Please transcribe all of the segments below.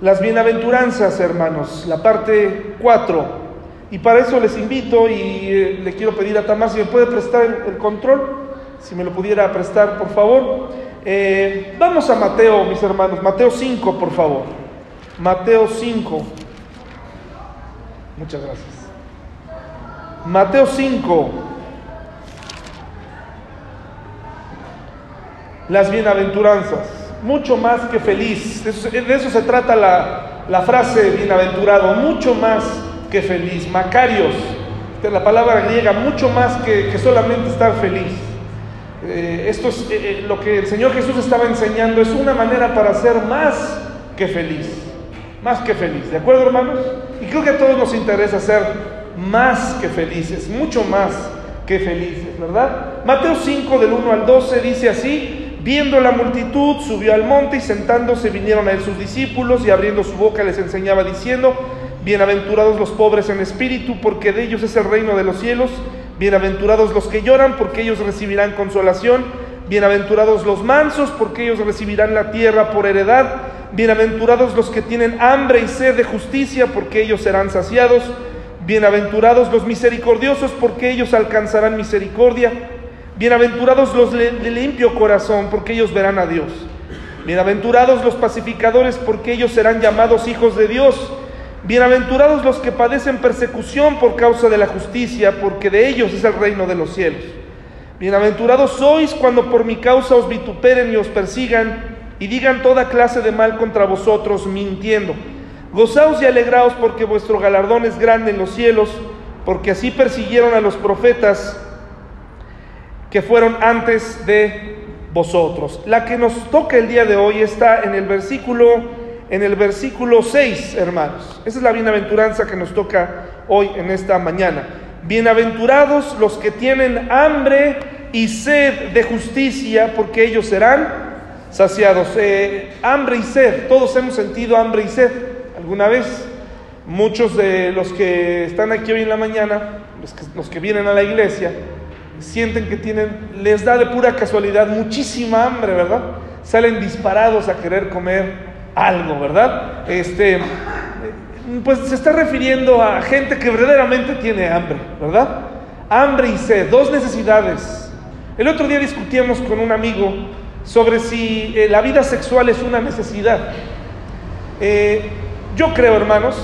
las bienaventuranzas, hermanos, la parte 4. Y para eso les invito y eh, le quiero pedir a Tamar si me puede prestar el, control, si me lo pudiera prestar, por favor. Eh, vamos a Mateo, mis hermanos, Mateo 5, por favor. Mateo 5. Muchas gracias. Mateo 5. Las bienaventuranzas. Mucho más que feliz. De eso, se trata la, la frase bienaventurado. Mucho más que feliz. Macarios, la palabra griega, mucho más que, solamente estar feliz. Eh, esto es eh, eh, lo que el Señor Jesús estaba enseñando, es una manera para ser más que feliz. Más que feliz, ¿de acuerdo hermanos? Y creo que a todos nos interesa ser más que felices, mucho más que felices, ¿verdad? Mateo 5 del 1 al 12 dice así, viendo la multitud, subió al monte y sentándose vinieron a él sus discípulos y abriendo su boca les enseñaba diciendo, Bienaventurados los pobres en espíritu, porque de ellos es el reino de los cielos. Bienaventurados los que lloran, porque ellos recibirán consolación. Bienaventurados los mansos, porque ellos recibirán la tierra por heredad. Bienaventurados los que tienen hambre y sed de justicia, porque ellos serán saciados. Bienaventurados los misericordiosos, porque ellos alcanzarán misericordia. Bienaventurados los de limpio corazón, porque ellos verán a Dios. Bienaventurados los pacificadores, porque ellos serán llamados hijos de Dios. Bienaventurados los que padecen persecución por causa de la justicia, porque de ellos es el reino de los cielos. Bienaventurados sois cuando por mi causa os vituperen y os persigan y digan toda clase de mal contra vosotros, mintiendo. Gozaos y alegraos porque vuestro galardón es grande en los cielos, porque así persiguieron a los profetas que fueron antes de vosotros. La que nos toca el día de hoy está en el versículo en el versículo 6, hermanos. Esa es la bienaventuranza que nos toca hoy en esta mañana. Bienaventurados los que tienen hambre y sed de justicia, porque ellos serán saciados. Eh, hambre y sed, todos hemos sentido hambre y sed alguna vez. Muchos de los que están aquí hoy en la mañana, los que, los que vienen a la iglesia, sienten que tienen, les da de pura casualidad muchísima hambre, ¿verdad? Salen disparados a querer comer algo, ¿verdad? Este, pues se está refiriendo a gente que verdaderamente tiene hambre, ¿verdad? Hambre y sed, dos necesidades. El otro día discutíamos con un amigo sobre si eh, la vida sexual es una necesidad. Eh, yo creo, hermanos,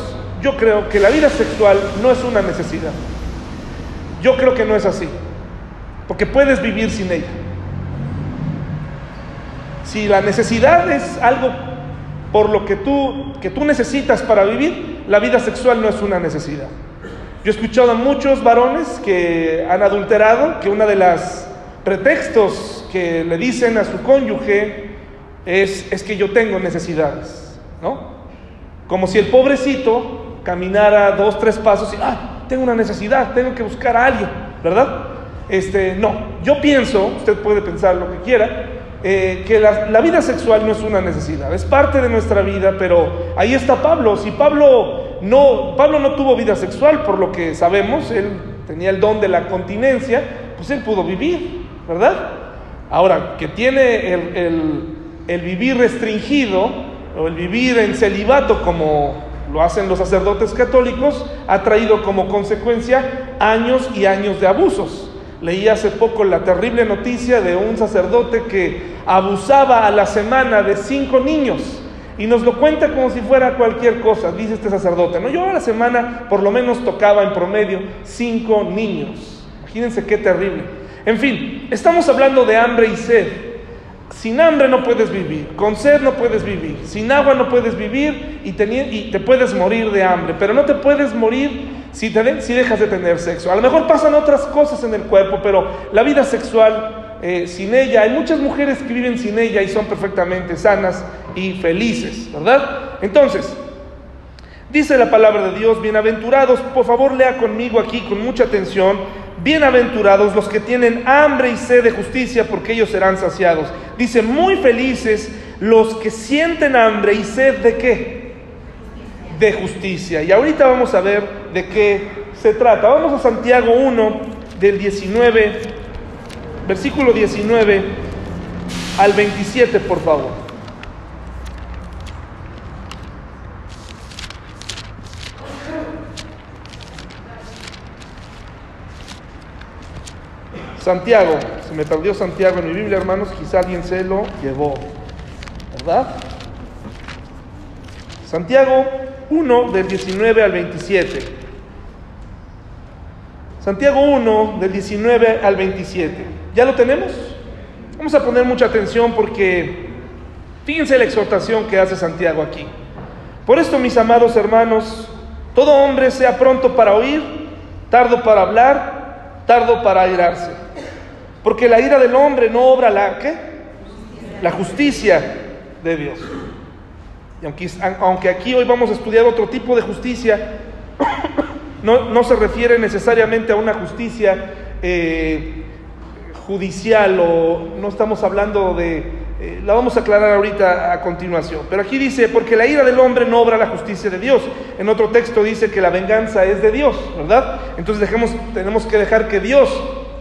yo creo que la vida sexual no es una necesidad. Yo creo que no es así, porque puedes vivir sin ella. Si la necesidad es algo por lo que tú, que tú necesitas para vivir, la vida sexual no es una necesidad. Yo he escuchado a muchos varones que han adulterado, que uno de los pretextos que le dicen a su cónyuge es, es que yo tengo necesidades, ¿no? Como si el pobrecito caminara dos, tres pasos y, ah, tengo una necesidad, tengo que buscar a alguien, ¿verdad? Este, no, yo pienso, usted puede pensar lo que quiera, eh, que la, vida sexual no es una necesidad, es parte de nuestra vida, pero ahí está Pablo. Si Pablo no, Pablo no tuvo vida sexual, por lo que sabemos, él tenía el don de la continencia, pues él pudo vivir, ¿verdad? Ahora, que tiene el, vivir restringido o el vivir en celibato como lo hacen los sacerdotes católicos, ha traído como consecuencia años y años de abusos. Leí hace poco la terrible noticia de un sacerdote que abusaba a la semana de cinco niños. Y nos lo cuenta como si fuera cualquier cosa, dice este sacerdote. ¿no? Yo a la semana por lo menos tocaba en promedio cinco niños. Imagínense qué terrible. En fin, estamos hablando de hambre y sed. Sin hambre no puedes vivir, con sed no puedes vivir, sin agua no puedes vivir y, y te puedes morir de hambre, pero no te puedes morir si, te, si dejas de tener sexo. A lo mejor pasan otras cosas en el cuerpo, pero la vida sexual eh, sin ella. Hay muchas mujeres que viven sin ella y son perfectamente sanas y felices, ¿verdad? Entonces, dice la palabra de Dios, bienaventurados, por favor lea conmigo aquí con mucha atención, bienaventurados los que tienen hambre y sed de justicia, porque ellos serán saciados. Dice, muy felices los que sienten hambre y sed de qué? de justicia. Y ahorita vamos a ver de qué se trata. Vamos a Santiago 1, del 19, versículo 19 al 27, por favor. Santiago, se me perdió Santiago en mi Biblia, hermanos, quizá alguien se lo llevó, ¿verdad? Santiago 1 del 19 al 27. Santiago 1 del 19 al 27. ¿Ya lo tenemos? Vamos a poner mucha atención porque fíjense la exhortación que hace Santiago aquí. Por esto, mis amados hermanos, todo hombre sea pronto para oír, tardo para hablar, tardo para airarse. Porque la ira del hombre no obra la ¿qué? La justicia de Dios. Y aunque, aquí hoy vamos a estudiar otro tipo de justicia, no, no se refiere necesariamente a una justicia eh, judicial o no estamos hablando de eh, la vamos a aclarar ahorita a continuación. Pero aquí dice, porque la ira del hombre no obra la justicia de Dios. En otro texto dice que la venganza es de Dios, ¿verdad? Entonces dejemos, tenemos que dejar que Dios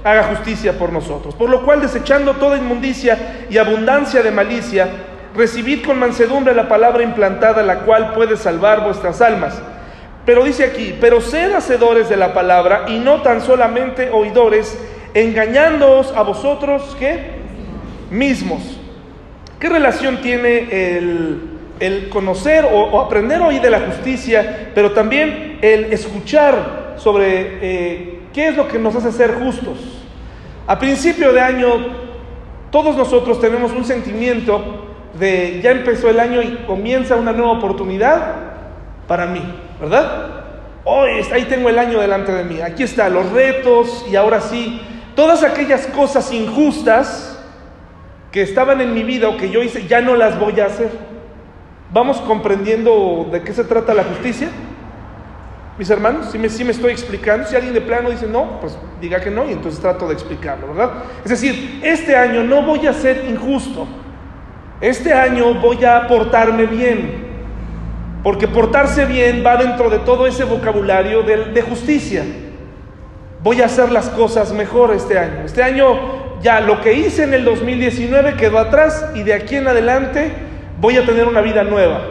haga justicia por nosotros. Por lo cual, desechando toda inmundicia y abundancia de malicia, recibid con mansedumbre la palabra implantada, la cual puede salvar vuestras almas. Pero dice aquí, pero sed hacedores de la palabra y no tan solamente oidores, engañándoos a vosotros, ¿qué? Mismos. ¿Qué relación tiene el, conocer o, aprender hoy de la justicia, pero también el escuchar sobre eh, qué es lo que nos hace ser justos? A principio de año, todos nosotros tenemos un sentimiento de ya empezó el año y comienza una nueva oportunidad para mí, ¿verdad? Hoy ahí tengo el año delante de mí, aquí están los retos y ahora sí, todas aquellas cosas injustas que estaban en mi vida o que yo hice, ya no las voy a hacer. ¿Vamos comprendiendo de qué se trata la justicia? Mis hermanos, si me, si me estoy explicando, si alguien de plano dice no, pues diga que no y entonces trato de explicarlo, ¿verdad? Es decir, este año no voy a ser injusto, este año voy a portarme bien, porque portarse bien va dentro de todo ese vocabulario de, justicia. Voy a hacer las cosas mejor este año. Este año ya lo que hice en el 2019 quedó atrás y de aquí en adelante voy a tener una vida nueva.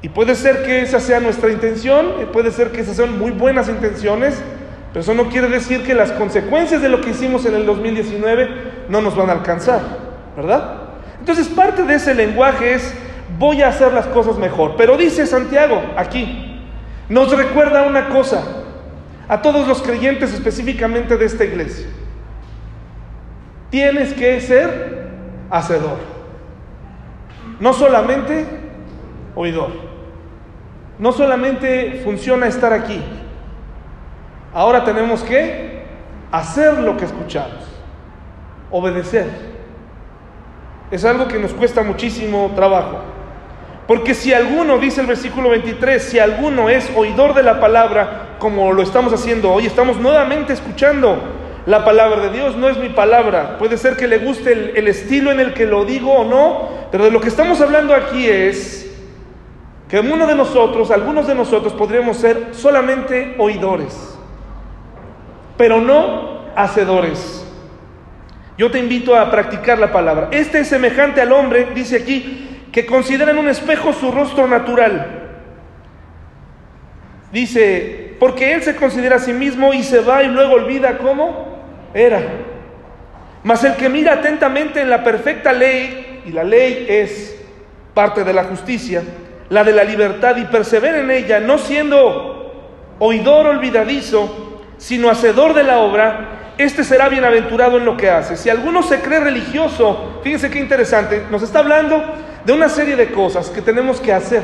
Y puede ser que esa sea nuestra intención, puede ser que esas sean muy buenas intenciones, pero eso no quiere decir que las consecuencias de lo que hicimos en el 2019 no nos van a alcanzar, ¿verdad? Entonces parte de ese lenguaje es voy a hacer las cosas mejor. Pero dice Santiago aquí, nos recuerda una cosa a todos los creyentes específicamente de esta iglesia. Tienes que ser hacedor. No solamente oidor. No solamente funciona estar aquí. Ahora tenemos que hacer lo que escuchamos. Obedecer. Es algo que nos cuesta muchísimo trabajo. Porque si alguno, dice el versículo 23, si alguno es oidor de la palabra, como lo estamos haciendo hoy, estamos nuevamente escuchando la palabra de Dios, no es mi palabra. Puede ser que le guste el, estilo en el que lo digo o no, pero de lo que estamos hablando aquí es que uno de nosotros, algunos de nosotros podríamos ser solamente oidores, pero no hacedores. Yo te invito a practicar la palabra. Este es semejante al hombre, dice aquí, que considera en un espejo su rostro natural. Dice, porque él se considera a sí mismo y se va y luego olvida cómo era. Mas el que mira atentamente en la perfecta ley, y la ley es parte de la justicia, la de la libertad, y persevera en ella, no siendo oidor olvidadizo, sino hacedor de la obra, este será bienaventurado en lo que hace. Si alguno se cree religioso, fíjense qué interesante, nos está hablando de una serie de cosas que tenemos que hacer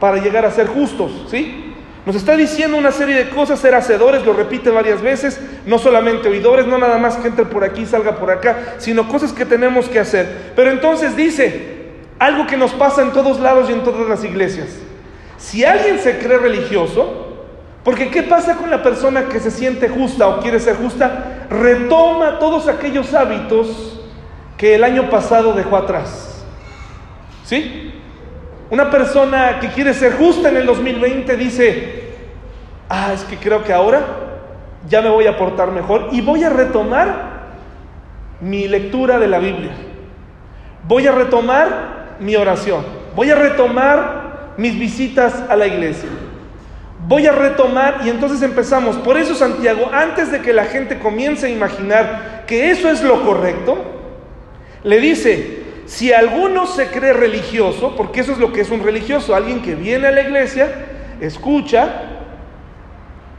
para llegar a ser justos, ¿sí? Nos está diciendo una serie de cosas, ser hacedores, lo repite varias veces, no solamente oidores, no nada más que entre por aquí y salga por acá, sino cosas que tenemos que hacer. Pero entonces dice algo que nos pasa en todos lados y en todas las iglesias. Si alguien se cree religioso, porque ¿qué pasa con la persona que se siente justa o quiere ser justa? Retoma todos aquellos hábitos que el año pasado dejó atrás. ¿Sí? Una persona que quiere ser justa en el 2020 dice, ah, es que creo que ahora ya me voy a portar mejor y voy a retomar mi lectura de la Biblia. Voy a retomar mi oración. Voy a retomar mis visitas a la iglesia. Voy a retomar y entonces empezamos. Por eso Santiago, antes de que la gente comience a imaginar que eso es lo correcto, le dice, si alguno se cree religioso, porque eso es lo que es un religioso, alguien que viene a la iglesia, escucha,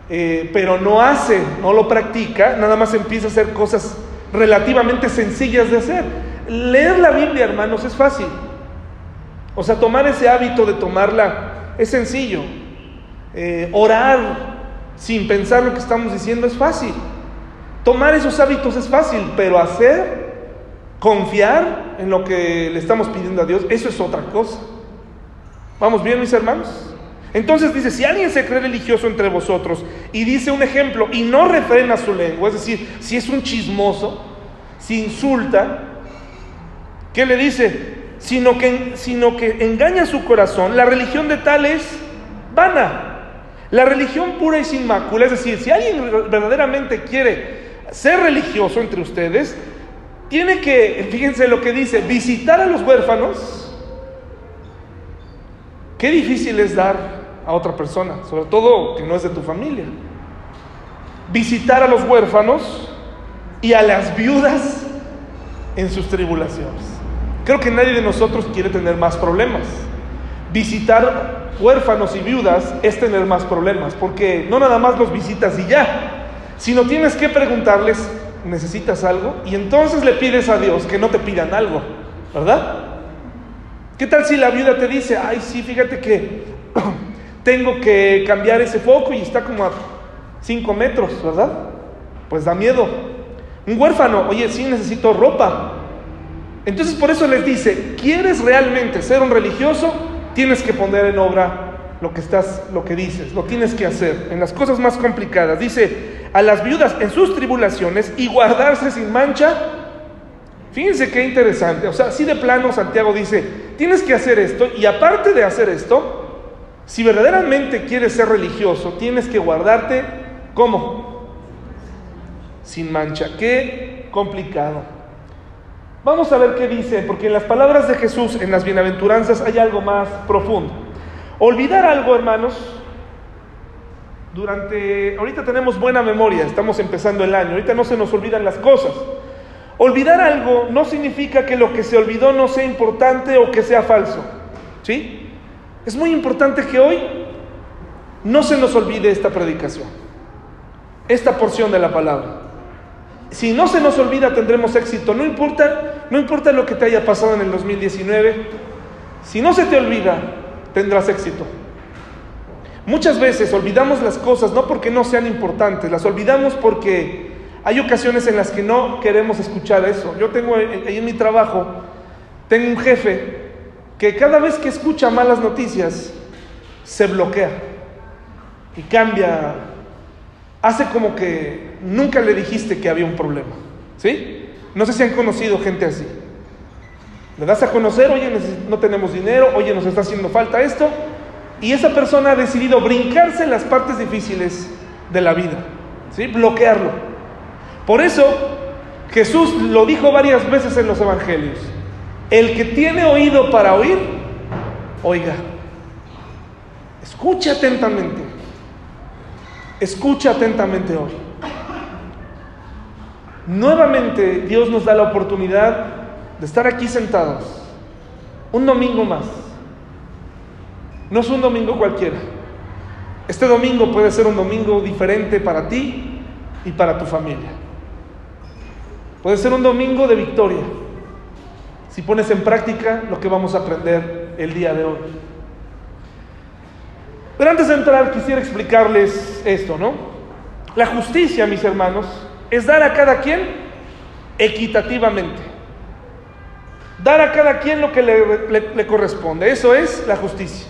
eh, pero no hace, no lo practica, nada más empieza a hacer cosas relativamente sencillas de hacer. Leer la Biblia, hermanos, es fácil. O sea, tomar ese hábito de tomarla es sencillo. Eh, orar sin pensar lo que estamos diciendo es fácil. Tomar esos hábitos es fácil, pero hacer, confiar en lo que le estamos pidiendo a Dios, eso es otra cosa. ¿Vamos bien, mis hermanos? Entonces dice, si alguien se cree religioso entre vosotros y dice un ejemplo y no refrena su lengua, es decir, si es un chismoso, si insulta, ¿qué le dice? Sino que, sino que engaña su corazón, la religión de tal es vana. La religión pura y sin mácula, es decir, si alguien verdaderamente quiere ser religioso entre ustedes, tiene que, fíjense lo que dice, visitar a los huérfanos. Qué difícil es dar a otra persona, sobre todo que no es de tu familia. Visitar a los huérfanos y a las viudas en sus tribulaciones. Creo que nadie de nosotros quiere tener más problemas. Visitar huérfanos y viudas es tener más problemas, porque no nada más los visitas y ya, sino tienes que preguntarles, ¿necesitas algo? Y entonces le pides a Dios que no te pidan algo, ¿verdad? ¿Qué tal si la viuda te dice, ay, sí, fíjate que tengo que cambiar ese foco y está como a 5 metros, ¿verdad? Pues da miedo. Un huérfano, oye, sí necesito ropa. Entonces por eso les dice, ¿quieres realmente ser un religioso? Tienes que poner en obra lo que estás, lo que dices, lo tienes que hacer en las cosas más complicadas. Dice, a las viudas en sus tribulaciones y guardarse sin mancha. Fíjense qué interesante. O sea, así de plano Santiago dice, tienes que hacer esto y aparte de hacer esto, si verdaderamente quieres ser religioso, tienes que guardarte ¿cómo? Sin mancha. Qué complicado. Vamos a ver qué dice, porque en las palabras de Jesús, en las bienaventuranzas, hay algo más profundo. Olvidar algo, hermanos, durante, ahorita tenemos buena memoria, estamos empezando el año, ahorita no se nos olvidan las cosas. Olvidar algo no significa que lo que se olvidó no sea importante o que sea falso. ¿Sí? Es muy importante que hoy no se nos olvide esta predicación, esta porción de la palabra. Si no se nos olvida tendremos éxito, no importa, no importa lo que te haya pasado en el 2019, si no se te olvida, tendrás éxito. Muchas veces olvidamos las cosas no porque no sean importantes, las olvidamos porque hay ocasiones en las que no queremos escuchar eso. Yo tengo ahí en mi trabajo, tengo un jefe que cada vez que escucha malas noticias, se bloquea y cambia, hace como que nunca le dijiste que había un problema. ¿Sí? No sé si han conocido gente así. Le das a conocer, oye, no tenemos dinero, oye, nos está haciendo falta esto. Y esa persona ha decidido brincarse las partes difíciles de la vida, ¿sí? bloquearlo. Por eso Jesús lo dijo varias veces en los evangelios. El que tiene oído para oír, oiga. Escuche atentamente. Escucha atentamente hoy. Nuevamente Dios nos da la oportunidad de estar aquí sentados un domingo más. No es un domingo cualquiera. Este domingo puede ser un domingo diferente para ti y para tu familia. Puede ser un domingo de victoria si pones en práctica lo que vamos a aprender el día de hoy. Pero antes de entrar quisiera explicarles esto, ¿no? La justicia, mis hermanos, es dar a cada quien equitativamente. Dar a cada quien lo que le, corresponde. Eso es la justicia.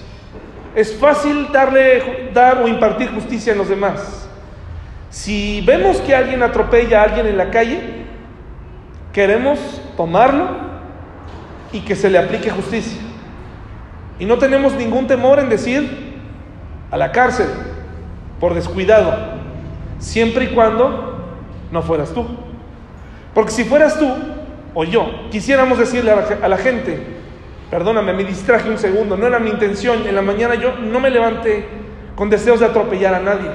Es fácil darle, dar o impartir justicia a los demás. Si vemos que alguien atropella a alguien en la calle, queremos tomarlo y que se le aplique justicia. Y no tenemos ningún temor en decir a la cárcel por descuidado, siempre y cuando no fueras tú. Porque si fueras tú, o yo quisiéramos decirle a la, gente, perdóname, me distraje un segundo, no era mi intención, en la mañana yo no me levanté con deseos de atropellar a nadie.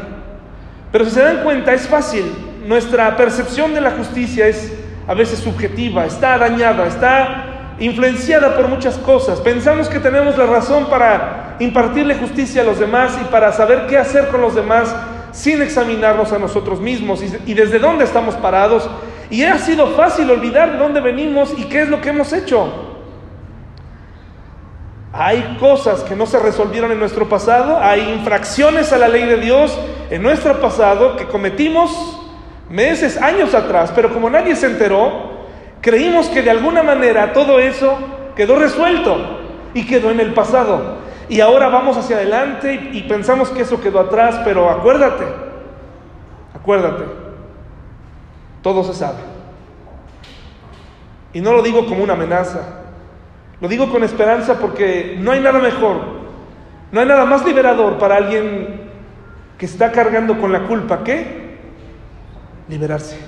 Pero si se dan cuenta, es fácil nuestra percepción de la justicia es a veces subjetiva, está dañada, está influenciada por muchas cosas. Pensamos que tenemos la razón para impartirle justicia a los demás y para saber qué hacer con los demás sin examinarnos a nosotros mismos y, desde dónde estamos parados. Y ha sido fácil olvidar de dónde venimos y qué es lo que hemos hecho. Hay cosas que no se resolvieron en nuestro pasado, hay infracciones a la ley de Dios en nuestro pasado que cometimos meses, años atrás, pero como nadie se enteró, creímos que de alguna manera todo eso quedó resuelto y quedó en el pasado. Y ahora vamos hacia adelante y, pensamos que eso quedó atrás, pero acuérdate, acuérdate, todo se sabe. Y no lo digo como una amenaza, lo digo con esperanza porque no hay nada mejor, no hay nada más liberador para alguien que está cargando con la culpa que liberarse.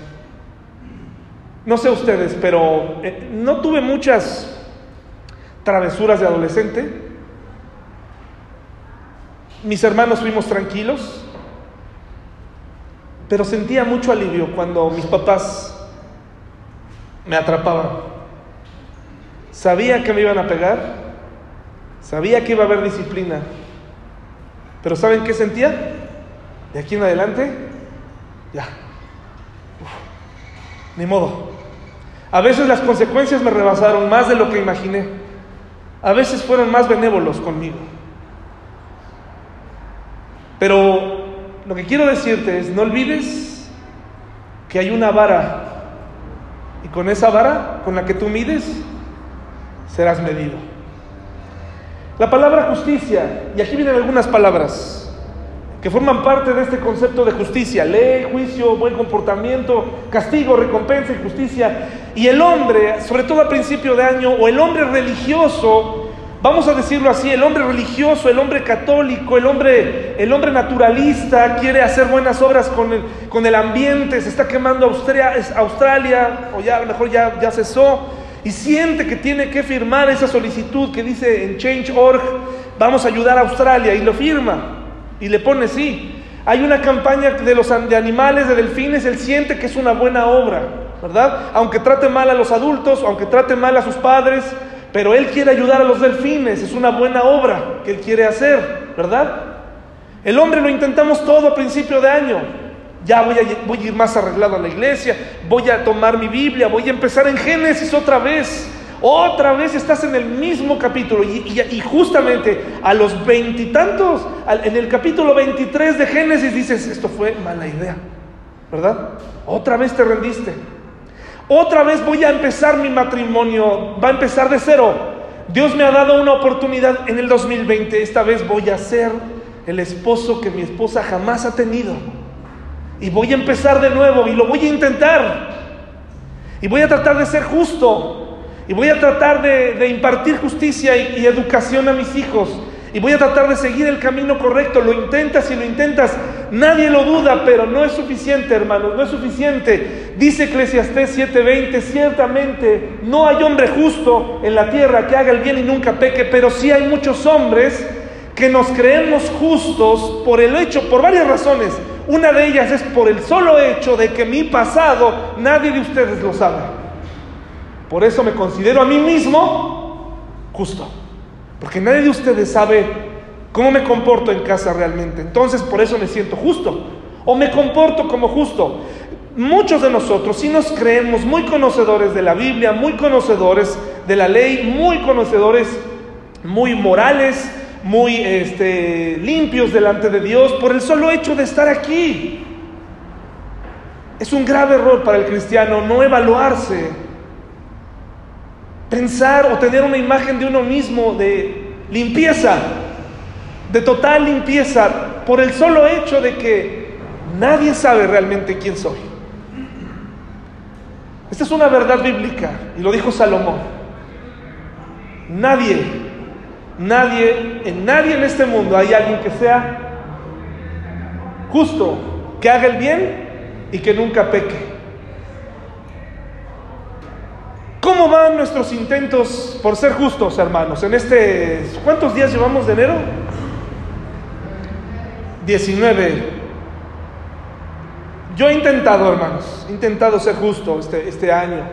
No sé ustedes, pero eh, no tuve muchas travesuras de adolescente mis hermanos fuimos tranquilos, pero sentía mucho alivio cuando mis papás me atrapaban. Sabía que me iban a pegar, sabía que iba a haber disciplina, pero ¿saben qué sentía? De aquí en adelante, ya. ni modo. A veces las consecuencias me rebasaron más de lo que imaginé. A veces fueron más benévolos conmigo. Pero lo que quiero decirte es, no olvides que hay una vara y con esa vara con la que tú mides serás medido. La palabra justicia, y aquí vienen algunas palabras que forman parte de este concepto de justicia, ley, juicio, buen comportamiento, castigo, recompensa y justicia. Y el hombre, sobre todo a principio de año, o el hombre religioso, vamos a decirlo así, el hombre religioso, el hombre católico, el hombre, el hombre naturalista quiere hacer buenas obras con el, con el ambiente, se está quemando Australia, Australia o ya a lo mejor ya, ya cesó, y siente que tiene que firmar esa solicitud que dice en Change.org, vamos a ayudar a Australia, y lo firma, y le pone sí. Hay una campaña de los de animales, de delfines, él siente que es una buena obra, ¿verdad? Aunque trate mal a los adultos, aunque trate mal a sus padres, pero Él quiere ayudar a los delfines, es una buena obra que Él quiere hacer, ¿verdad? El hombre lo intentamos todo a principio de año. Ya voy a, ir más arreglado a la iglesia, voy a tomar mi Biblia, voy a empezar en Génesis otra vez. Otra vez estás en el mismo capítulo y, y justamente a los veintitantos, en el capítulo 23 de Génesis dices, esto fue mala idea, ¿verdad? Otra vez te rendiste. Otra vez voy a empezar mi matrimonio, va a empezar de cero. Dios me ha dado una oportunidad en el 2020, esta vez voy a ser el esposo que mi esposa jamás ha tenido. Y voy a empezar de nuevo y lo voy a intentar. Y voy a tratar de ser justo. Y voy a tratar de, impartir justicia y educación a mis hijos y voy a tratar de seguir el camino correcto. Lo intentas y lo intentas. Nadie lo duda, pero no es suficiente, hermanos, no es suficiente. Dice Eclesiastés 7:20, ciertamente no hay hombre justo en la tierra que haga el bien y nunca peque, pero sí hay muchos hombres que nos creemos justos por el hecho, por varias razones. Una de ellas es por el solo hecho de que mi pasado nadie de ustedes lo sabe. Por eso me considero a mí mismo justo. Porque nadie de ustedes sabe cómo me comporto en casa realmente. Entonces por eso me siento justo. O me comporto como justo. Muchos de nosotros sí nos creemos muy conocedores de la Biblia, muy conocedores de la ley, muy conocedores, muy morales, muy este, limpios delante de Dios por el solo hecho de estar aquí. Es un grave error para el cristiano no evaluarse pensar o tener una imagen de uno mismo de limpieza, de total limpieza, por el solo hecho de que nadie sabe realmente quién soy. Esta es una verdad bíblica y lo dijo Salomón. Nadie, nadie, en nadie en este mundo hay alguien que sea justo, que haga el bien y que nunca peque. ¿Cómo van nuestros intentos por ser justos, hermanos? En este, ¿cuántos días llevamos de enero? 19. Yo he intentado, hermanos, he intentado ser justo este, este año.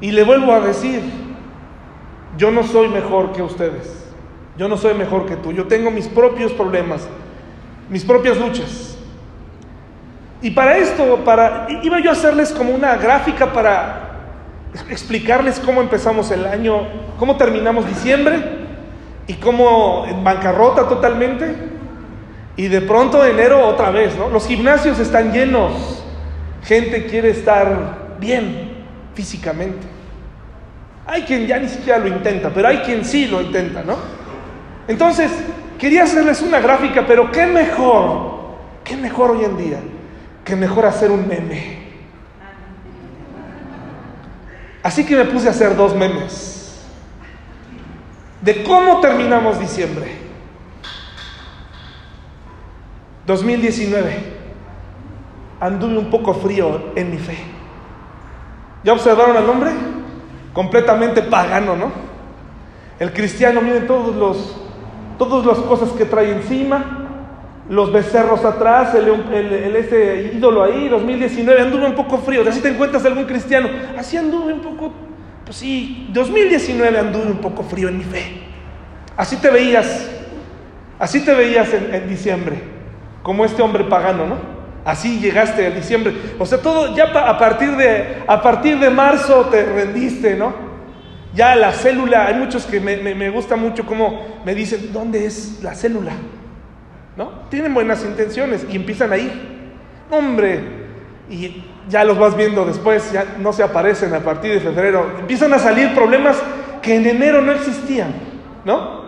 Y le vuelvo a decir, yo no soy mejor que ustedes. Yo no soy mejor que tú. Yo tengo mis propios problemas, mis propias luchas. Y para esto, para, iba yo a hacerles como una gráfica para explicarles cómo empezamos el año, cómo terminamos diciembre y cómo en bancarrota totalmente. Y de pronto enero otra vez, ¿no? Los gimnasios están llenos. Gente quiere estar bien físicamente. Hay quien ya ni siquiera lo intenta, pero hay quien sí lo intenta, ¿no? Entonces, quería hacerles una gráfica, pero qué mejor, qué mejor hoy en día, que mejor hacer un meme. Así que me puse a hacer dos memes de cómo terminamos diciembre. 2019. Anduve un poco frío en mi fe. ¿Ya observaron al hombre? Completamente pagano, ¿no? El cristiano, miren todos los, todas las cosas que trae encima, los becerros atrás, el, el, ese ídolo ahí, 2019, anduve un poco frío. Así te encuentras algún cristiano, así anduve un poco, pues sí, 2019 anduve un poco frío en mi fe. Así te veías, así te veías en, en diciembre, como este hombre pagano, ¿no? Así llegaste a diciembre. O sea, todo ya a partir de, a partir de marzo te rendiste, ¿no? Ya la célula, hay muchos que me, me, me gusta mucho cómo me dicen, ¿dónde es la célula? Tienen buenas intenciones y empiezan ahí. Hombre, y ya los vas viendo después, ya no se aparecen a partir de febrero. Empiezan a salir problemas que en enero no existían, ¿no?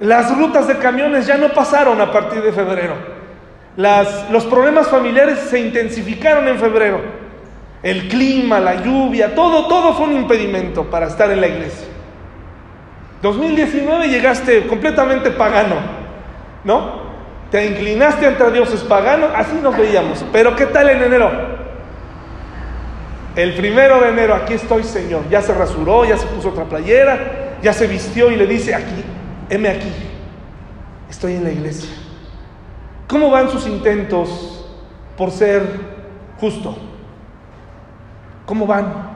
Las rutas de camiones ya no pasaron a partir de febrero. Las, los problemas familiares se intensificaron en febrero. El clima, la lluvia, todo, todo fue un impedimento para estar en la iglesia. 2019 llegaste completamente pagano, ¿no? Te inclinaste ante dioses paganos, así nos veíamos. Pero ¿qué tal en enero? El primero de enero, aquí estoy Señor. Ya se rasuró, ya se puso otra playera, ya se vistió y le dice, aquí, heme aquí, estoy en la iglesia. ¿Cómo van sus intentos por ser justo? ¿Cómo van?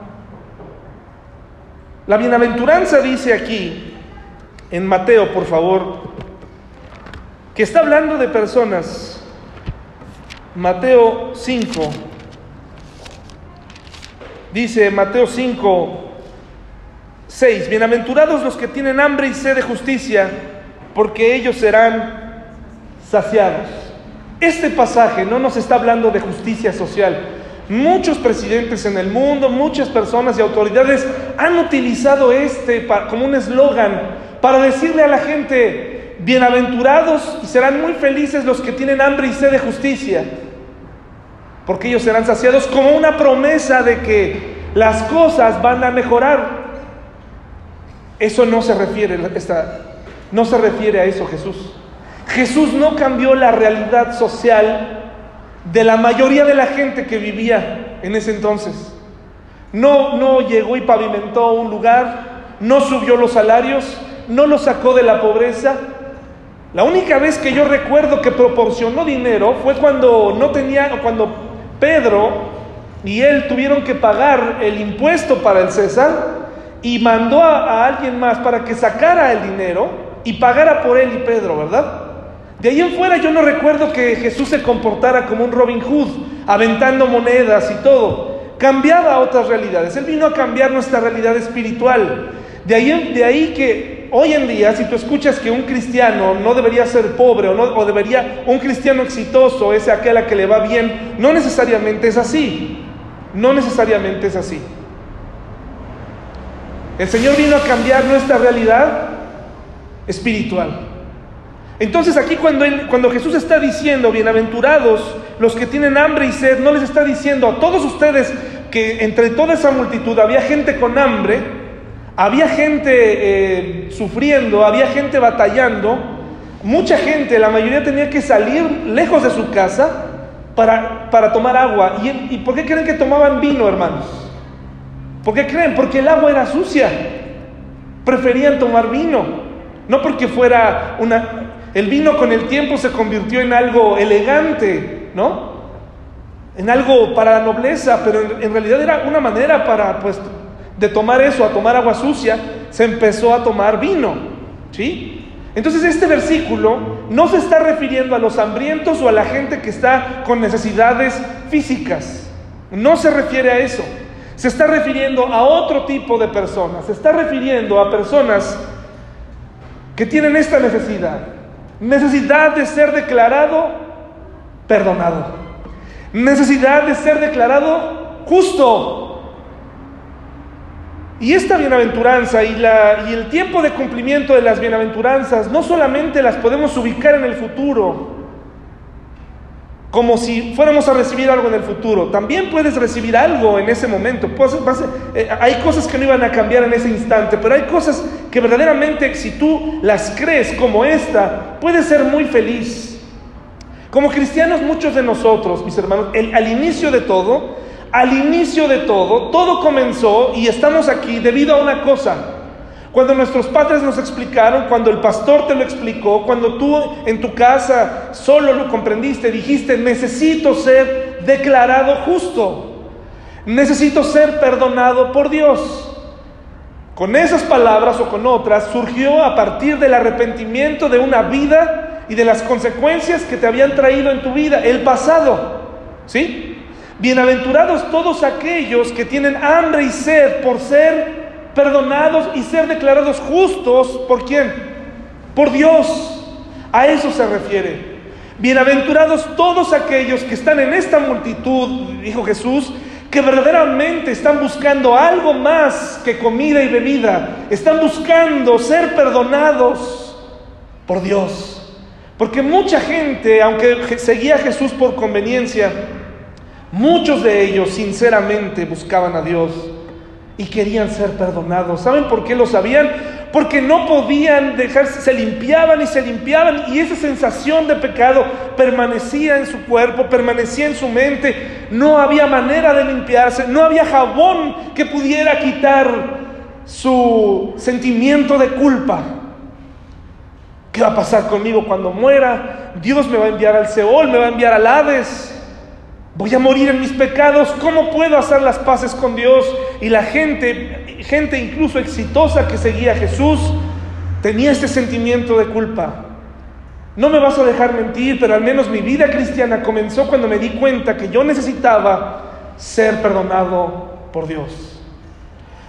La bienaventuranza dice aquí, en Mateo, por favor, que está hablando de personas. Mateo 5, dice Mateo 5, 6, bienaventurados los que tienen hambre y sed de justicia, porque ellos serán saciados. Este pasaje no nos está hablando de justicia social. Muchos presidentes en el mundo, muchas personas y autoridades han utilizado este como un eslogan para decirle a la gente, Bienaventurados y serán muy felices los que tienen hambre y sed de justicia, porque ellos serán saciados como una promesa de que las cosas van a mejorar. Eso no se refiere, esta, no se refiere a eso Jesús. Jesús no cambió la realidad social de la mayoría de la gente que vivía en ese entonces. No, no llegó y pavimentó un lugar, no subió los salarios, no los sacó de la pobreza, la única vez que yo recuerdo que proporcionó dinero fue cuando no tenía, cuando Pedro y él tuvieron que pagar el impuesto para el César y mandó a, alguien más para que sacara el dinero y pagara por él y Pedro, ¿verdad? De ahí en fuera yo no recuerdo que Jesús se comportara como un Robin Hood, aventando monedas y todo. Cambiaba otras realidades. Él vino a cambiar nuestra realidad espiritual. De ahí, de ahí que hoy en día, si tú escuchas que un cristiano no debería ser pobre o, debería, un cristiano exitoso es aquel a que le va bien, no necesariamente es así. No necesariamente es así. El Señor vino a cambiar nuestra realidad espiritual. Entonces aquí cuando, cuando Jesús está diciendo, bienaventurados los que tienen hambre y sed, no les está diciendo a todos ustedes que entre toda esa multitud había gente con hambre, había gente eh, sufriendo, había gente batallando, mucha gente, la mayoría tenía que salir lejos de su casa para, para tomar agua. ¿Y, ¿Y por qué creen que tomaban vino, hermanos? ¿Por qué creen? Porque el agua era sucia. Preferían tomar vino. No porque fuera una... El vino con el tiempo se convirtió en algo elegante, ¿no? en algo para la nobleza, pero en, realidad era una manera para, pues, de tomar eso, a tomar agua sucia, se empezó a tomar vino, ¿sí? Entonces este versículo no se está refiriendo a los hambrientos o a la gente que está con necesidades físicas, no se refiere a eso, se está refiriendo a otro tipo de personas, se está refiriendo a personas que tienen esta necesidad, necesidad de ser declarado perdonado, necesidad de ser declarado justo. Y esta bienaventuranza y, la, y el tiempo de cumplimiento de las bienaventuranzas no solamente las podemos ubicar en el futuro, como si fuéramos a recibir algo en el futuro. También puedes recibir algo en ese momento. Eh, hay cosas que no iban a cambiar en ese instante, pero hay cosas que verdaderamente si tú las crees como esta, puedes ser muy feliz. Como cristianos muchos de nosotros, mis hermanos, al inicio de todo, al inicio de todo, todo comenzó y estamos aquí debido a una cosa, cuando nuestros padres nos explicaron, cuando el pastor te lo explicó, cuando tú en tu casa solo lo comprendiste, dijiste, necesito ser declarado justo, necesito ser perdonado por Dios. Con esas palabras o con otras surgió a partir del arrepentimiento de una vida y de las consecuencias que te habían traído en tu vida, el pasado. ¿Sí? Bienaventurados todos aquellos que tienen hambre y sed por ser perdonados y ser declarados justos por quién? Por Dios. A eso se refiere. Bienaventurados todos aquellos que están en esta multitud, dijo Jesús, que verdaderamente están buscando algo más que comida y bebida. Están buscando ser perdonados por Dios. Porque mucha gente, aunque seguía a Jesús por conveniencia, muchos de ellos sinceramente buscaban a Dios y querían ser perdonados. ¿Saben por qué lo sabían? Porque no podían dejarse, se limpiaban y se limpiaban y esa sensación de pecado permanecía en su cuerpo, permanecía en su mente. No había manera de limpiarse, no había jabón que pudiera quitar su sentimiento de culpa. ¿Qué va a pasar conmigo cuando muera? Dios me va a enviar al Seol, me va a enviar al Hades. Voy a morir en mis pecados. ¿Cómo puedo hacer las paces con Dios? Y la gente, gente incluso exitosa que seguía a Jesús, tenía este sentimiento de culpa. No me vas a dejar mentir, pero al menos mi vida cristiana comenzó cuando me di cuenta que yo necesitaba ser perdonado por Dios.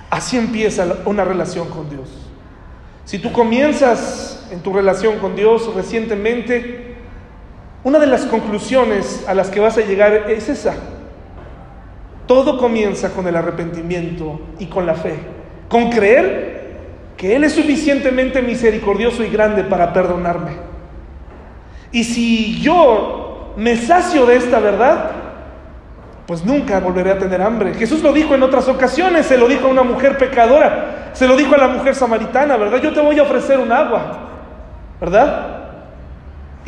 Así empieza una relación con Dios. Si tú comienzas en tu relación con Dios recientemente, una de las conclusiones a las que vas a llegar es esa. Todo comienza con el arrepentimiento y con la fe, con creer que Él es suficientemente misericordioso y grande para perdonarme. Y si yo me sacio de esta verdad, pues nunca volveré a tener hambre. Jesús lo dijo en otras ocasiones, se lo dijo a una mujer pecadora, se lo dijo a la mujer samaritana, ¿verdad? Yo te voy a ofrecer un agua, ¿verdad?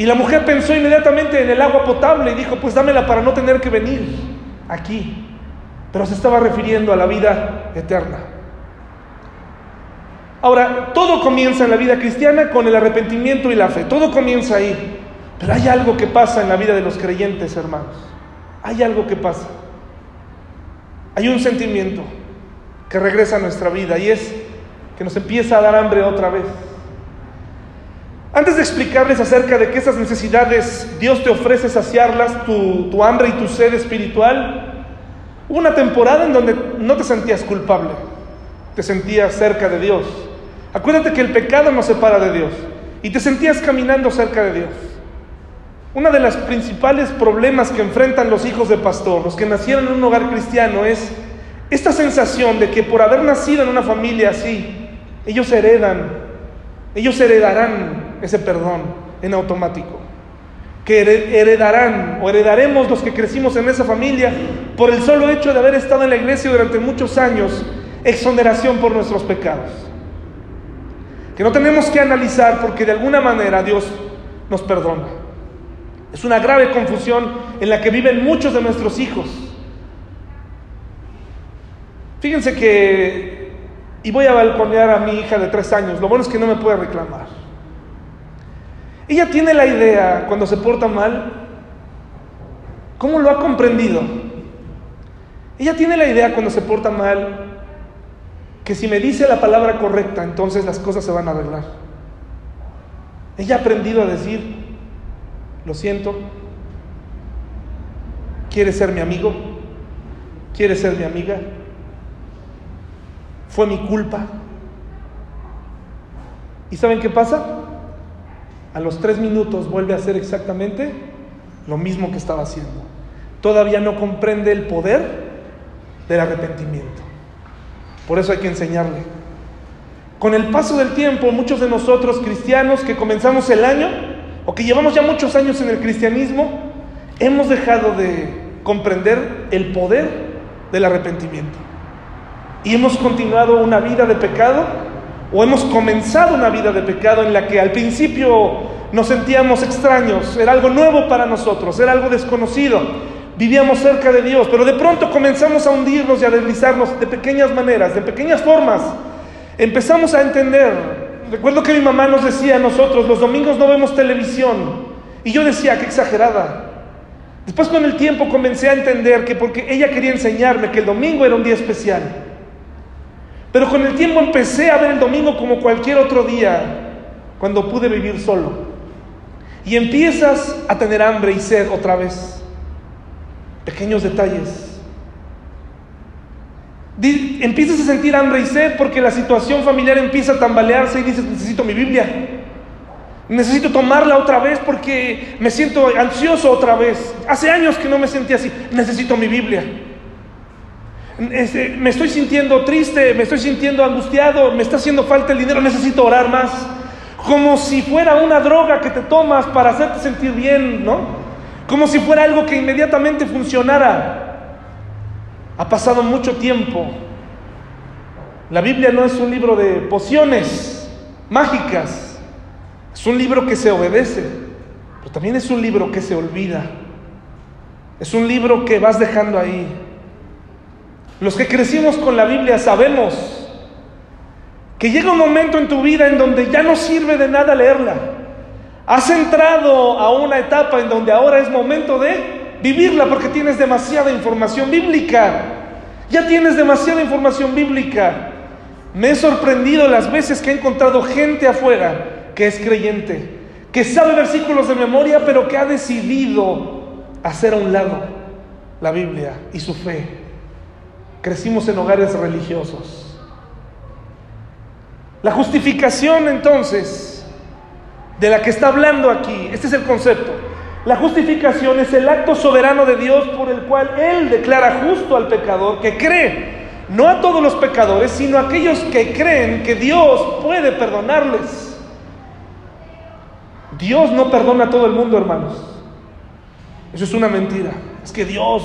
Y la mujer pensó inmediatamente en el agua potable y dijo, pues dámela para no tener que venir aquí. Pero se estaba refiriendo a la vida eterna. Ahora, todo comienza en la vida cristiana con el arrepentimiento y la fe. Todo comienza ahí. Pero hay algo que pasa en la vida de los creyentes, hermanos. Hay algo que pasa. Hay un sentimiento que regresa a nuestra vida y es que nos empieza a dar hambre otra vez. Antes de explicarles acerca de que esas necesidades Dios te ofrece saciarlas, tu, hambre y tu sed espiritual, hubo una temporada en donde no te sentías culpable, te sentías cerca de Dios. Acuérdate que el pecado nos separa de Dios y te sentías caminando cerca de Dios. Uno de los principales problemas que enfrentan los hijos de pastor, los que nacieron en un hogar cristiano, es esta sensación de que por haber nacido en una familia así, ellos heredan, ellos heredarán ese perdón en automático. Que heredarán o heredaremos los que crecimos en esa familia por el solo hecho de haber estado en la iglesia durante muchos años, exoneración por nuestros pecados. Que no tenemos que analizar porque de alguna manera Dios nos perdona. Es una grave confusión en la que viven muchos de nuestros hijos. Fíjense que, y voy a balconear a mi hija de tres años, lo bueno es que no me puede reclamar. Ella tiene la idea, cuando se porta mal, ¿Cómo lo ha comprendido? Ella tiene la idea cuando se porta mal que si me dice la palabra correcta, entonces las cosas se van a arreglar. Ella ha aprendido a decir, lo siento, ¿quieres ser mi amigo? ¿Quieres ser mi amiga? ¿Fue mi culpa? ¿Y saben qué pasa? A los tres minutos vuelve a hacer exactamente lo mismo que estaba haciendo. Todavía no comprende el poder del arrepentimiento. Por eso hay que enseñarle. Con el paso del tiempo, muchos de nosotros cristianos que comenzamos el año o que llevamos ya muchos años en el cristianismo, hemos dejado de comprender el poder del arrepentimiento. Y hemos continuado una vida de pecado o hemos comenzado una vida de pecado en la que al principio nos sentíamos extraños, era algo nuevo para nosotros, era algo desconocido, vivíamos cerca de Dios, pero de pronto comenzamos a hundirnos y a deslizarnos de pequeñas maneras, de pequeñas formas. Empezamos a entender, recuerdo que mi mamá nos decía a nosotros, los domingos no vemos televisión, y yo decía, qué exagerada. Después con el tiempo comencé a entender que porque ella quería enseñarme que el domingo era un día especial. Pero con el tiempo empecé a ver el domingo como cualquier otro día, cuando pude vivir solo. Y empiezas a tener hambre y sed otra vez. Pequeños detalles. Empiezas a sentir hambre y sed porque la situación familiar empieza a tambalearse y dices, necesito mi Biblia. Necesito tomarla otra vez porque me siento ansioso otra vez. Hace años que no me sentía así. Necesito mi Biblia. Este, me estoy sintiendo triste, me estoy sintiendo angustiado, me está haciendo falta el dinero, necesito orar más como si fuera una droga que te tomas para hacerte sentir bien, ¿no? Como si fuera algo que inmediatamente funcionara. Ha pasado mucho tiempo. La Biblia no es un libro de pociones mágicas, es un libro que se obedece, pero también es un libro que se olvida. Es un libro que vas dejando ahí. Los que crecimos con la Biblia sabemos que llega un momento en tu vida en donde ya no sirve de nada leerla. Has entrado a una etapa en donde ahora es momento de vivirla porque tienes demasiada información bíblica. Ya tienes demasiada información bíblica. Me he sorprendido las veces que he encontrado gente afuera que es creyente, que sabe versículos de memoria, pero que ha decidido hacer a un lado la Biblia y su fe. Crecimos en hogares religiosos la justificación entonces, de la que está hablando aquí, este es el concepto. La justificación es el acto soberano de Dios por el cual Él declara justo al pecador que cree, no a todos los pecadores, sino a aquellos que creen que Dios puede perdonarles. Dios no perdona a todo el mundo, hermanos. Eso es una mentira. Es que Dios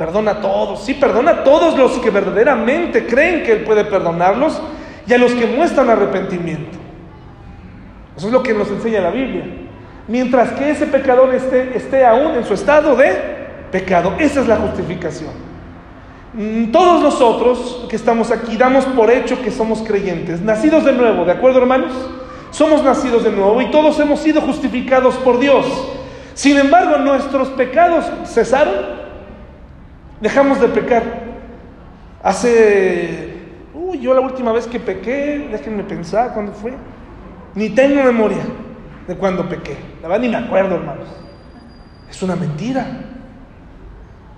perdona a todos. Sí, perdona a todos los que verdaderamente creen que Él puede perdonarlos y a los que muestran arrepentimiento. Eso es lo que nos enseña la Biblia. Mientras que ese pecador esté, esté aún en su estado de pecado. Esa es la justificación. Mm, todos nosotros que estamos aquí damos por hecho que somos creyentes, nacidos de nuevo, ¿de acuerdo hermanos? Somos nacidos de nuevo y todos hemos sido justificados por Dios. Sin embargo, nuestros pecados cesaron. Dejamos de pecar. Hace yo la última vez que pequé, déjenme pensar, ¿cuándo fue? Ni tengo memoria de cuándo pequé. La verdad ni me acuerdo, hermanos. Es una mentira.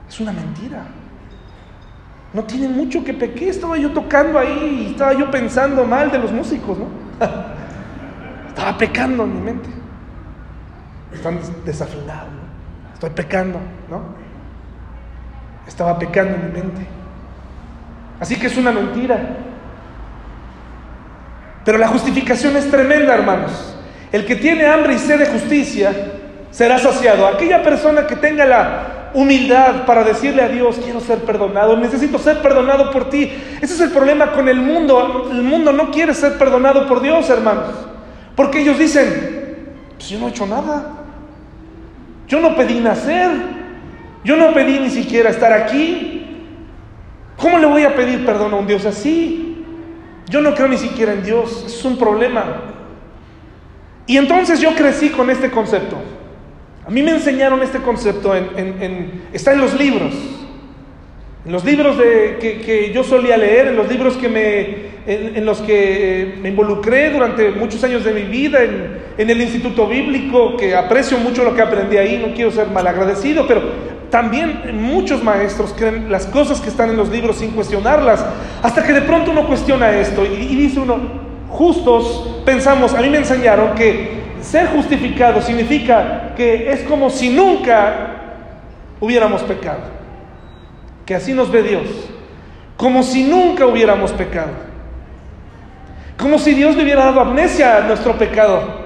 Es una mentira. No tiene mucho que pequé. Estaba yo tocando ahí y estaba yo pensando mal de los músicos, ¿no? estaba pecando en mi mente. Están desafinados, ¿no? Estoy pecando, ¿no? Estaba pecando en mi mente. Así que es una mentira. Pero la justificación es tremenda, hermanos. El que tiene hambre y sed de justicia será saciado. Aquella persona que tenga la humildad para decirle a Dios, quiero ser perdonado, necesito ser perdonado por ti. Ese es el problema con el mundo. El mundo no quiere ser perdonado por Dios, hermanos. Porque ellos dicen, pues yo no he hecho nada. Yo no pedí nacer. Yo no pedí ni siquiera estar aquí. ¿Cómo le voy a pedir perdón a un Dios así? Yo no creo ni siquiera en Dios, es un problema. Y entonces yo crecí con este concepto. A mí me enseñaron este concepto, está en los libros, en los libros de, que, yo solía leer, en los libros que me, en, los que me involucré durante muchos años de mi vida, en el Instituto Bíblico, que aprecio mucho lo que aprendí ahí, no quiero ser malagradecido, pero también muchos maestros creen las cosas que están en los libros sin cuestionarlas, hasta que de pronto uno cuestiona esto y, dice uno, justos, pensamos, a mí me enseñaron que ser justificado significa que es como si nunca hubiéramos pecado. Que así nos ve Dios. Como si nunca hubiéramos pecado. Como si Dios le hubiera dado amnesia a nuestro pecado.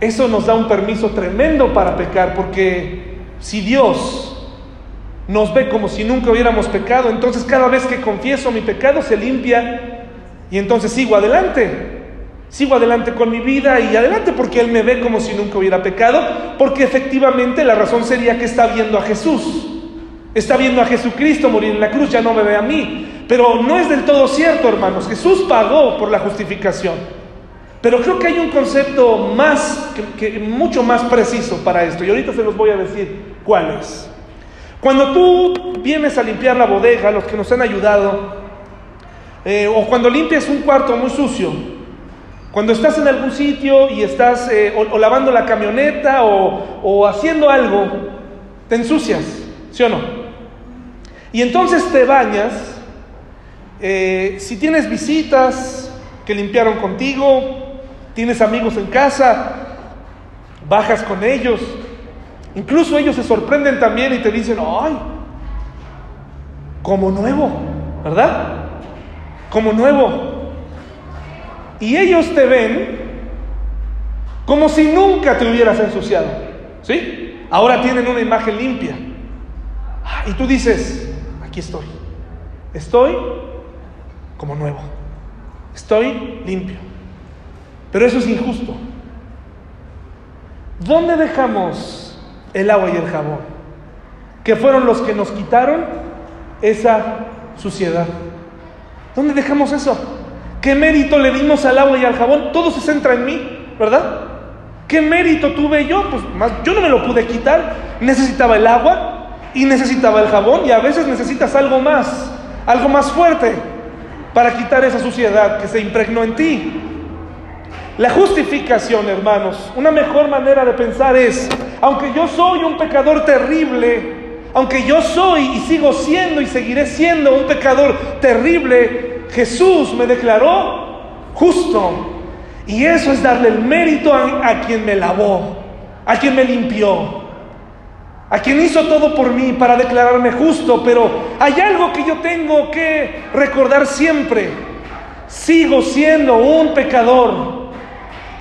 Eso nos da un permiso tremendo para pecar, porque si Dios nos ve como si nunca hubiéramos pecado, entonces cada vez que confieso mi pecado se limpia y entonces sigo adelante. Sigo adelante con mi vida y adelante porque Él me ve como si nunca hubiera pecado, porque efectivamente la razón sería que está viendo a Jesús, está viendo a Jesucristo morir en la cruz, ya no me ve a mí. Pero no es del todo cierto, hermanos, Jesús pagó por la justificación. Pero creo que hay un concepto más, que, mucho más preciso para esto, y ahorita se los voy a decir cuál es. Cuando tú vienes a limpiar la bodega, los que nos han ayudado, eh, o cuando limpias un cuarto muy sucio, cuando estás en algún sitio y estás eh, o, lavando la camioneta o, haciendo algo, te ensucias, ¿sí o no? Y entonces te bañas, eh, si tienes visitas que limpiaron contigo, tienes amigos en casa, bajas con ellos, incluso ellos se sorprenden también y te dicen, ay, como nuevo, ¿verdad? Como nuevo. Y ellos te ven como si nunca te hubieras ensuciado. ¿Sí? Ahora tienen una imagen limpia. Ah, y tú dices, aquí estoy. Estoy como nuevo. Estoy limpio. Pero eso es injusto. ¿Dónde dejamos el agua y el jabón? Que fueron los que nos quitaron esa suciedad. ¿Dónde dejamos eso? ¿Qué mérito le dimos al agua y al jabón? Todo se centra en mí, ¿verdad? ¿Qué mérito tuve yo? Pues yo no me lo pude quitar. Necesitaba el agua y necesitaba el jabón y a veces necesitas algo más, algo más fuerte para quitar esa suciedad que se impregnó en ti. La justificación, hermanos, una mejor manera de pensar es, aunque yo soy un pecador terrible, aunque yo soy y sigo siendo y seguiré siendo un pecador terrible, Jesús me declaró justo. Y eso es darle el mérito a, quien me lavó, a quien me limpió, a quien hizo todo por mí para declararme justo. Pero hay algo que yo tengo que recordar siempre. Sigo siendo un pecador.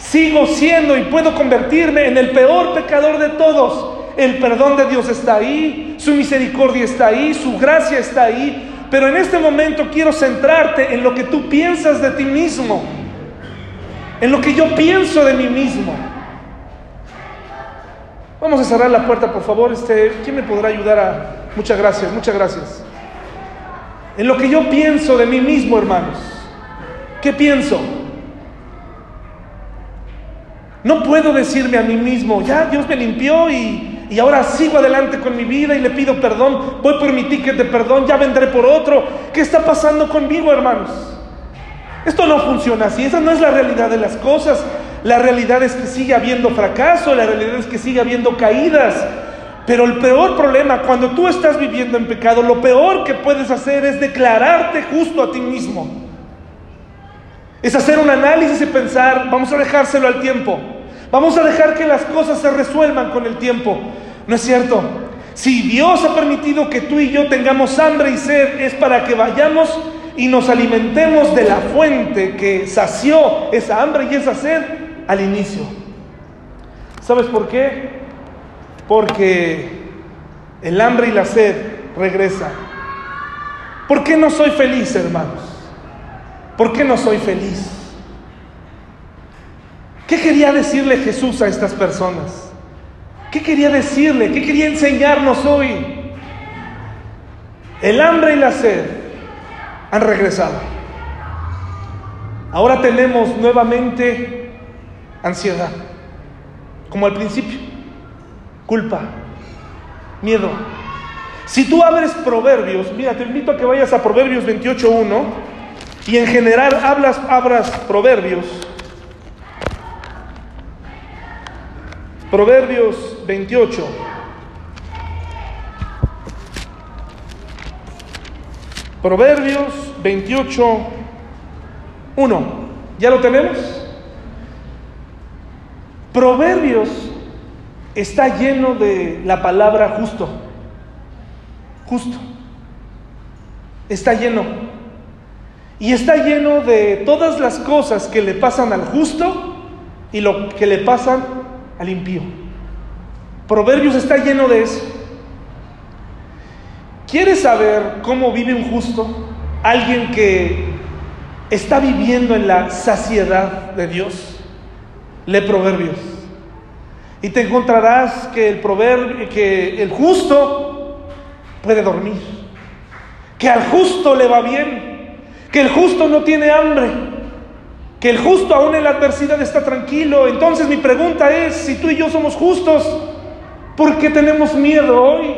Sigo siendo y puedo convertirme en el peor pecador de todos. El perdón de Dios está ahí, su misericordia está ahí, su gracia está ahí, pero en este momento quiero centrarte en lo que tú piensas de ti mismo, en lo que yo pienso de mí mismo. Vamos a cerrar la puerta, por favor. Este, ¿Quién me podrá ayudar a... Muchas gracias, muchas gracias. En lo que yo pienso de mí mismo, hermanos. ¿Qué pienso? No puedo decirme a mí mismo, ya Dios me limpió y y ahora sigo adelante con mi vida y le pido perdón, voy por mi ticket de perdón, ya vendré por otro. ¿Qué está pasando conmigo, hermanos? Esto no funciona así, esa no es la realidad de las cosas. La realidad es que sigue habiendo fracaso, la realidad es que sigue habiendo caídas. Pero el peor problema, cuando tú estás viviendo en pecado, lo peor que puedes hacer es declararte justo a ti mismo. Es hacer un análisis y pensar, vamos a dejárselo al tiempo. Vamos a dejar que las cosas se resuelvan con el tiempo. ¿No es cierto? Si Dios ha permitido que tú y yo tengamos hambre y sed, es para que vayamos y nos alimentemos de la fuente que sació esa hambre y esa sed al inicio. ¿Sabes por qué? Porque el hambre y la sed regresan. ¿Por qué no soy feliz, hermanos? ¿Por qué no soy feliz? ¿Qué quería decirle Jesús a estas personas? ¿Qué quería decirle? ¿Qué quería enseñarnos hoy? El hambre y la sed han regresado. Ahora tenemos nuevamente ansiedad, como al principio. culpa, miedo. Si tú abres Proverbios, mira, te invito a que vayas a Proverbios 28.1 y en general hablas, abras Proverbios. Proverbios 28. Proverbios 28, 1. ¿Ya lo tenemos? Proverbios está lleno de la palabra justo. Justo. Está lleno. Y está lleno de todas las cosas que le pasan al justo y lo que le pasan al impío. Proverbios está lleno de eso. ¿Quieres saber cómo vive un justo? Alguien que está viviendo en la saciedad de Dios. Lee Proverbios. Y te encontrarás que el proverbio, que el justo puede dormir. Que al justo le va bien. Que el justo no tiene hambre. Que el justo aún en la adversidad está tranquilo. Entonces mi pregunta es, si tú y yo somos justos, ¿por qué tenemos miedo hoy?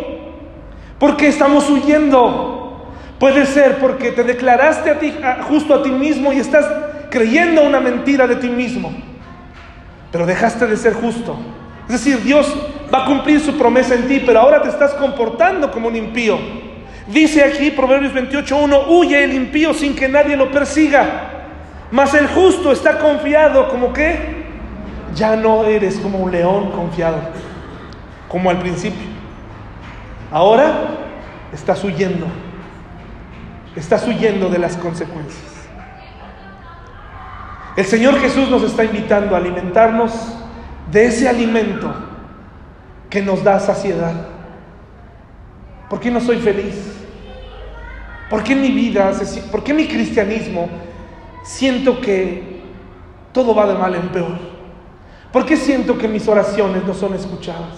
¿Por qué estamos huyendo? Puede ser porque te declaraste a ti, justo a ti mismo y estás creyendo una mentira de ti mismo. Pero dejaste de ser justo. Es decir, Dios va a cumplir su promesa en ti, pero ahora te estás comportando como un impío. Dice aquí Proverbios 28.1, huye el impío sin que nadie lo persiga. Mas el justo está confiado como que ya no eres como un león confiado, como al principio. Ahora estás huyendo, estás huyendo de las consecuencias. El Señor Jesús nos está invitando a alimentarnos de ese alimento que nos da saciedad. ¿Por qué no soy feliz? ¿Por qué en mi vida, por qué mi cristianismo siento que todo va de mal en peor? ¿Por qué siento que mis oraciones no son escuchadas?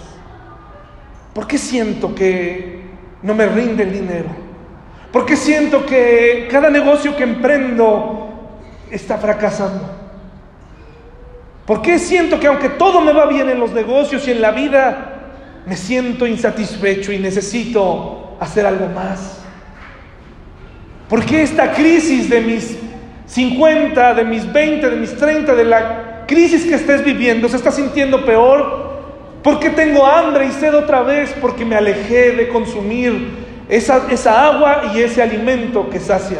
¿Por qué siento que no me rinde el dinero? ¿Por qué siento que cada negocio que emprendo está fracasando? ¿Por qué siento que aunque todo me va bien en los negocios y en la vida, me siento insatisfecho y necesito hacer algo más? ¿Por qué esta crisis de mis 50, de mis 20, de mis 30, de la crisis que estés viviendo, se está sintiendo peor? ¿Por qué tengo hambre y sed otra vez? Porque me alejé de consumir esa, esa agua y ese alimento que sacia.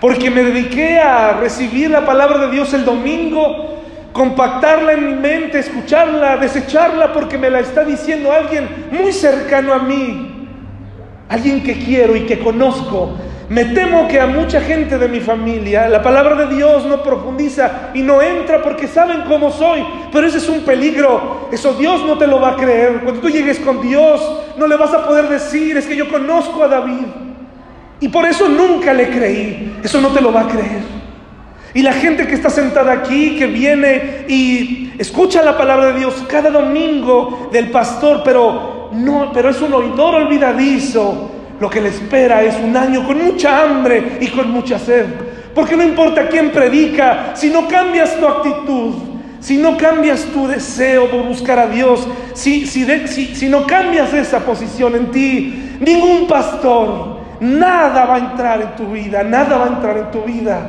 Porque me dediqué a recibir la palabra de Dios el domingo compactarla en mi mente, escucharla, desecharla porque me la está diciendo alguien muy cercano a mí, alguien que quiero y que conozco. Me temo que a mucha gente de mi familia la palabra de Dios no profundiza y no entra porque saben cómo soy, pero ese es un peligro, eso Dios no te lo va a creer. Cuando tú llegues con Dios no le vas a poder decir, es que yo conozco a David y por eso nunca le creí, eso no te lo va a creer. Y la gente que está sentada aquí, que viene y escucha la palabra de Dios cada domingo del pastor, pero no, pero es un oidor olvidadizo. Lo que le espera es un año con mucha hambre y con mucha sed. Porque no importa quién predica, si no cambias tu actitud, si no cambias tu deseo por buscar a Dios, si, si, si no cambias esa posición en ti, ningún pastor, nada va a entrar en tu vida, nada va a entrar en tu vida.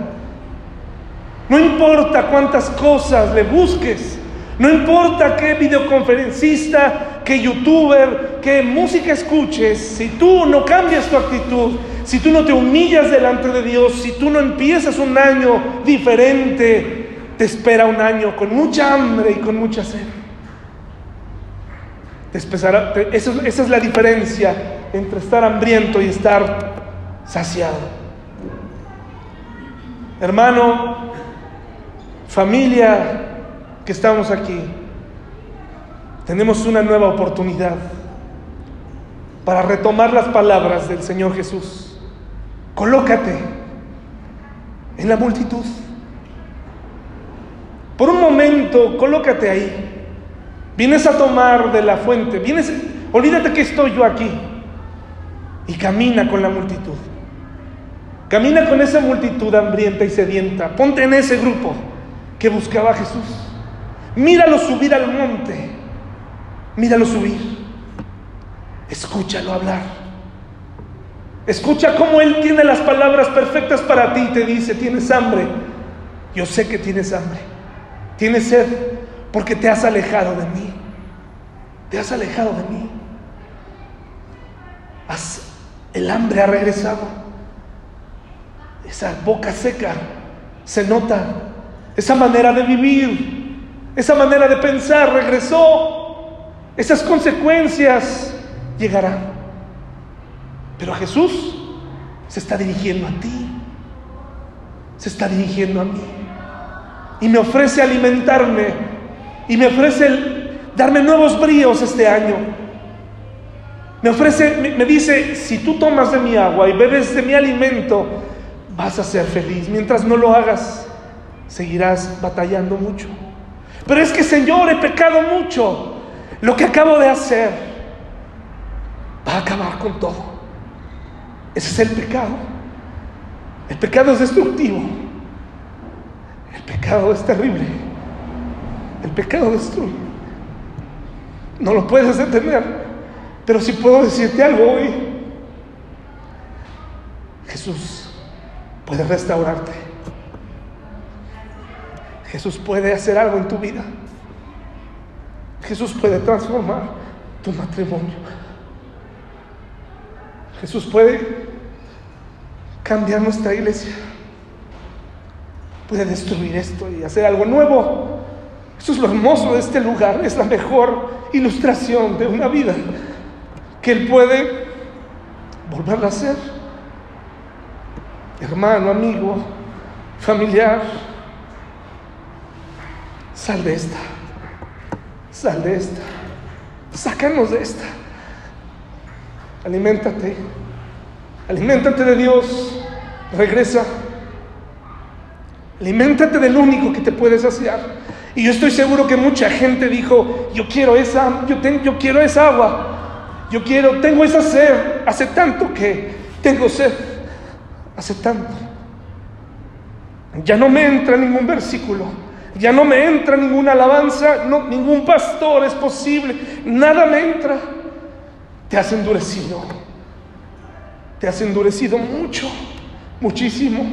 No importa cuántas cosas le busques. No importa qué videoconferencista, qué youtuber, qué música escuches. Si tú no cambias tu actitud, si tú no te humillas delante de Dios, si tú no empiezas un año diferente, te espera un año con mucha hambre y con mucha sed. esa es la diferencia entre estar hambriento y estar saciado. Hermano, Familia que estamos aquí, tenemos una nueva oportunidad para retomar las palabras del Señor Jesús. Colócate en la multitud. Por un momento, colócate ahí. Vienes a tomar de la fuente, vienes, olvídate que estoy yo aquí y camina con la multitud. Camina con esa multitud hambrienta y sedienta. Ponte en ese grupo que buscaba a Jesús. Míralo subir al monte. Míralo subir. Escúchalo hablar. Escucha cómo Él tiene las palabras perfectas para ti y te dice, tienes hambre. Yo sé que tienes hambre. Tienes sed porque te has alejado de mí. Te has alejado de mí. el hambre ha regresado. Esa boca seca se nota. Esa manera de vivir, esa manera de pensar regresó. Esas consecuencias llegarán. Pero Jesús se está dirigiendo a ti. Se está dirigiendo a mí. Y me ofrece alimentarme. Y me ofrece darme nuevos bríos este año. Me ofrece, me dice, si tú tomas de mi agua y bebes de mi alimento, vas a ser feliz. Mientras no lo hagas, seguirás batallando mucho. Pero es que, Señor, he pecado mucho. Lo que acabo de hacer va a acabar con todo. Ese es el pecado. El pecado es destructivo. El pecado es terrible. El pecado destruye. No lo puedes detener. Pero si puedo decirte algo hoy. Jesús puede restaurarte. Jesús puede hacer algo en tu vida. Jesús puede transformar tu matrimonio. Jesús puede cambiar nuestra iglesia. Puede destruir esto y hacer algo nuevo. Eso es lo hermoso de este lugar. Es la mejor ilustración de una vida que Él puede volver a hacer. Hermano, amigo, familiar, sal de esta. Sal de esta. Sácanos de esta. Aliméntate. Aliméntate de Dios. Regresa. Aliméntate del único que te puede saciar. Y yo estoy seguro que mucha gente dijo, yo quiero esa, yo, tengo, yo quiero esa agua. Yo quiero, tengo esa sed. Hace tanto que tengo sed. Hace tanto. Ya no me entra ningún versículo ya no me entra ninguna alabanza, no, ningún pastor es posible, nada me entra. Te has endurecido, te has endurecido mucho, muchísimo.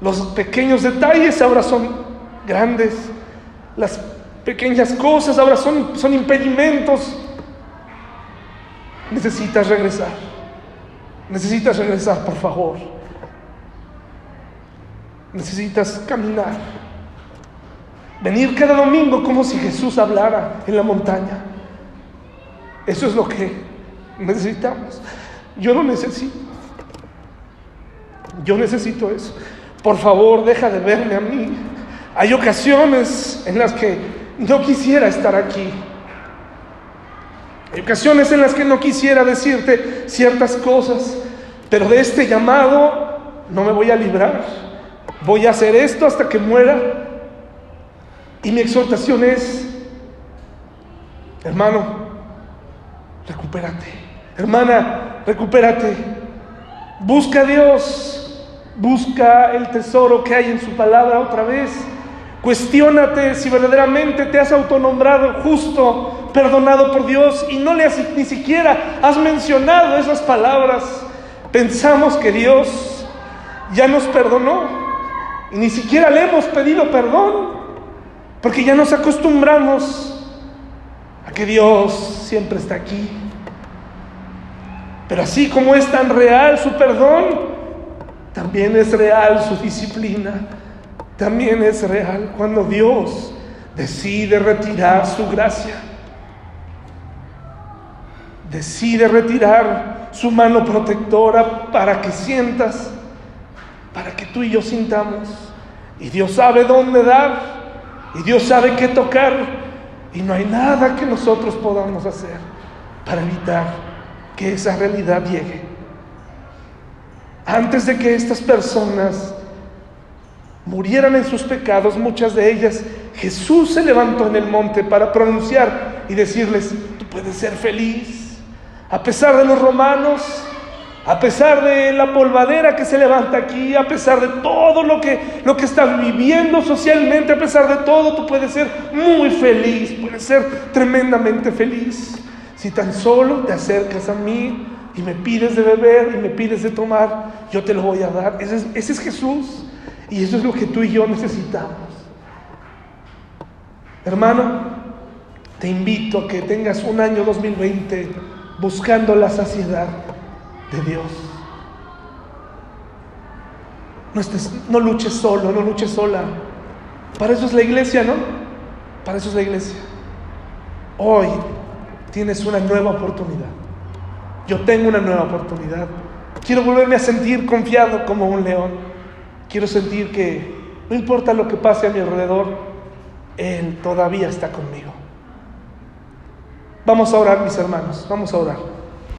Los pequeños detalles ahora son grandes, las pequeñas cosas ahora son, son impedimentos. Necesitas regresar, necesitas regresar, por favor. Necesitas caminar. Venir cada domingo como si Jesús hablara en la montaña. Eso es lo que necesitamos. Yo lo necesito. Yo necesito eso. Por favor, deja de verme a mí. Hay ocasiones en las que no quisiera estar aquí. Hay ocasiones en las que no quisiera decirte ciertas cosas, pero de este llamado no me voy a librar. Voy a hacer esto hasta que muera y mi exhortación es, hermano, recupérate. Hermana, recupérate. Busca a Dios. Busca el tesoro que hay en su palabra otra vez. Cuestiónate si verdaderamente te has autonombrado justo, perdonado por Dios y no le has ni siquiera has mencionado esas palabras. Pensamos que Dios ya nos perdonó y ni siquiera le hemos pedido perdón. Porque ya nos acostumbramos a que Dios siempre está aquí. Pero así como es tan real su perdón, también es real su disciplina. También es real cuando Dios decide retirar su gracia. Decide retirar su mano protectora para que sientas, para que tú y yo sintamos. Y Dios sabe dónde dar y Dios sabe qué tocar. Y no hay nada que nosotros podamos hacer para evitar que esa realidad llegue. Antes de que estas personas murieran en sus pecados, muchas de ellas, Jesús se levantó en el monte para pronunciar y decirles, tú puedes ser feliz. A pesar de los romanos, A pesar de la polvadera que se levanta aquí, a pesar de todo lo que, lo que estás viviendo socialmente, a pesar de todo, tú puedes ser muy feliz, puedes ser tremendamente feliz. Si tan solo te acercas a mí y me pides de beber y me pides de tomar, yo te lo voy a dar. Ese es, ese es Jesús. Y eso es lo que tú y yo necesitamos. Hermano, te invito a que tengas un año 2020 buscando la saciedad de Dios. No, estés, no luches solo, no luches sola. Para eso es la iglesia, ¿no? Para eso es la iglesia. Hoy tienes una nueva oportunidad. Yo tengo una nueva oportunidad. Quiero volverme a sentir confiado como un león. Quiero sentir que no importa lo que pase a mi alrededor, Él todavía está conmigo. Vamos a orar, mis hermanos, vamos a orar.